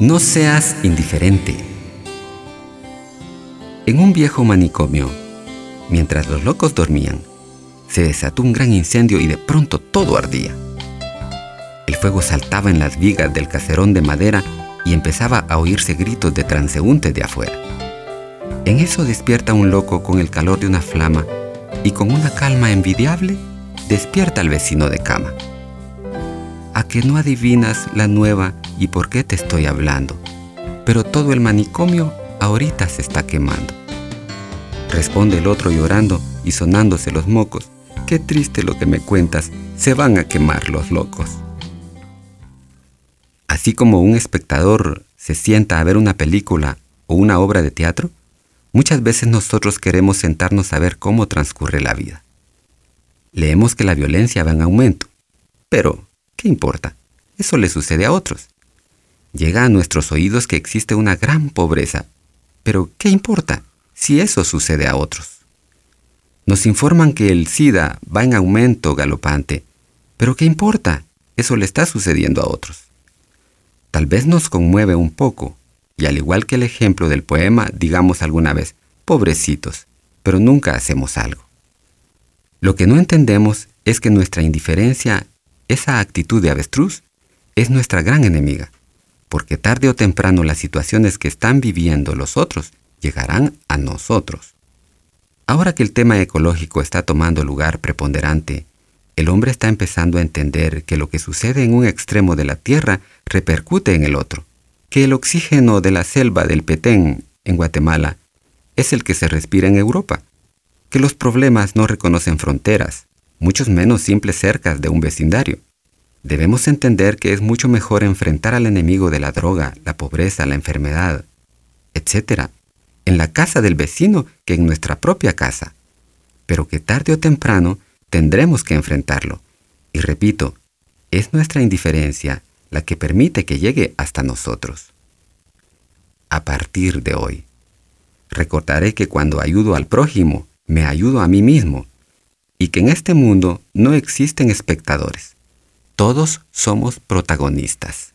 No seas indiferente. En un viejo manicomio, mientras los locos dormían, se desató un gran incendio y de pronto todo ardía. El fuego saltaba en las vigas del caserón de madera y empezaba a oírse gritos de transeúntes de afuera. En eso despierta un loco con el calor de una flama y con una calma envidiable despierta al vecino de cama. ¿A que no adivinas la nueva y por qué te estoy hablando? Pero todo el manicomio ahorita se está quemando. Responde el otro llorando y sonándose los mocos. Qué triste lo que me cuentas, se van a quemar los locos. Así como un espectador se sienta a ver una película o una obra de teatro, muchas veces nosotros queremos sentarnos a ver cómo transcurre la vida. Leemos que la violencia va en aumento, pero ¿Qué importa? Eso le sucede a otros. Llega a nuestros oídos que existe una gran pobreza, pero ¿qué importa si eso sucede a otros? Nos informan que el SIDA va en aumento galopante, pero ¿qué importa? Eso le está sucediendo a otros. Tal vez nos conmueve un poco, y al igual que el ejemplo del poema, digamos alguna vez, pobrecitos, pero nunca hacemos algo. Lo que no entendemos es que nuestra indiferencia esa actitud de avestruz es nuestra gran enemiga, porque tarde o temprano las situaciones que están viviendo los otros llegarán a nosotros. Ahora que el tema ecológico está tomando lugar preponderante, el hombre está empezando a entender que lo que sucede en un extremo de la Tierra repercute en el otro, que el oxígeno de la selva del Petén en Guatemala es el que se respira en Europa, que los problemas no reconocen fronteras, muchos menos simples cercas de un vecindario. Debemos entender que es mucho mejor enfrentar al enemigo de la droga, la pobreza, la enfermedad, etc., en la casa del vecino que en nuestra propia casa, pero que tarde o temprano tendremos que enfrentarlo. Y repito, es nuestra indiferencia la que permite que llegue hasta nosotros. A partir de hoy, recordaré que cuando ayudo al prójimo, me ayudo a mí mismo y que en este mundo no existen espectadores. Todos somos protagonistas.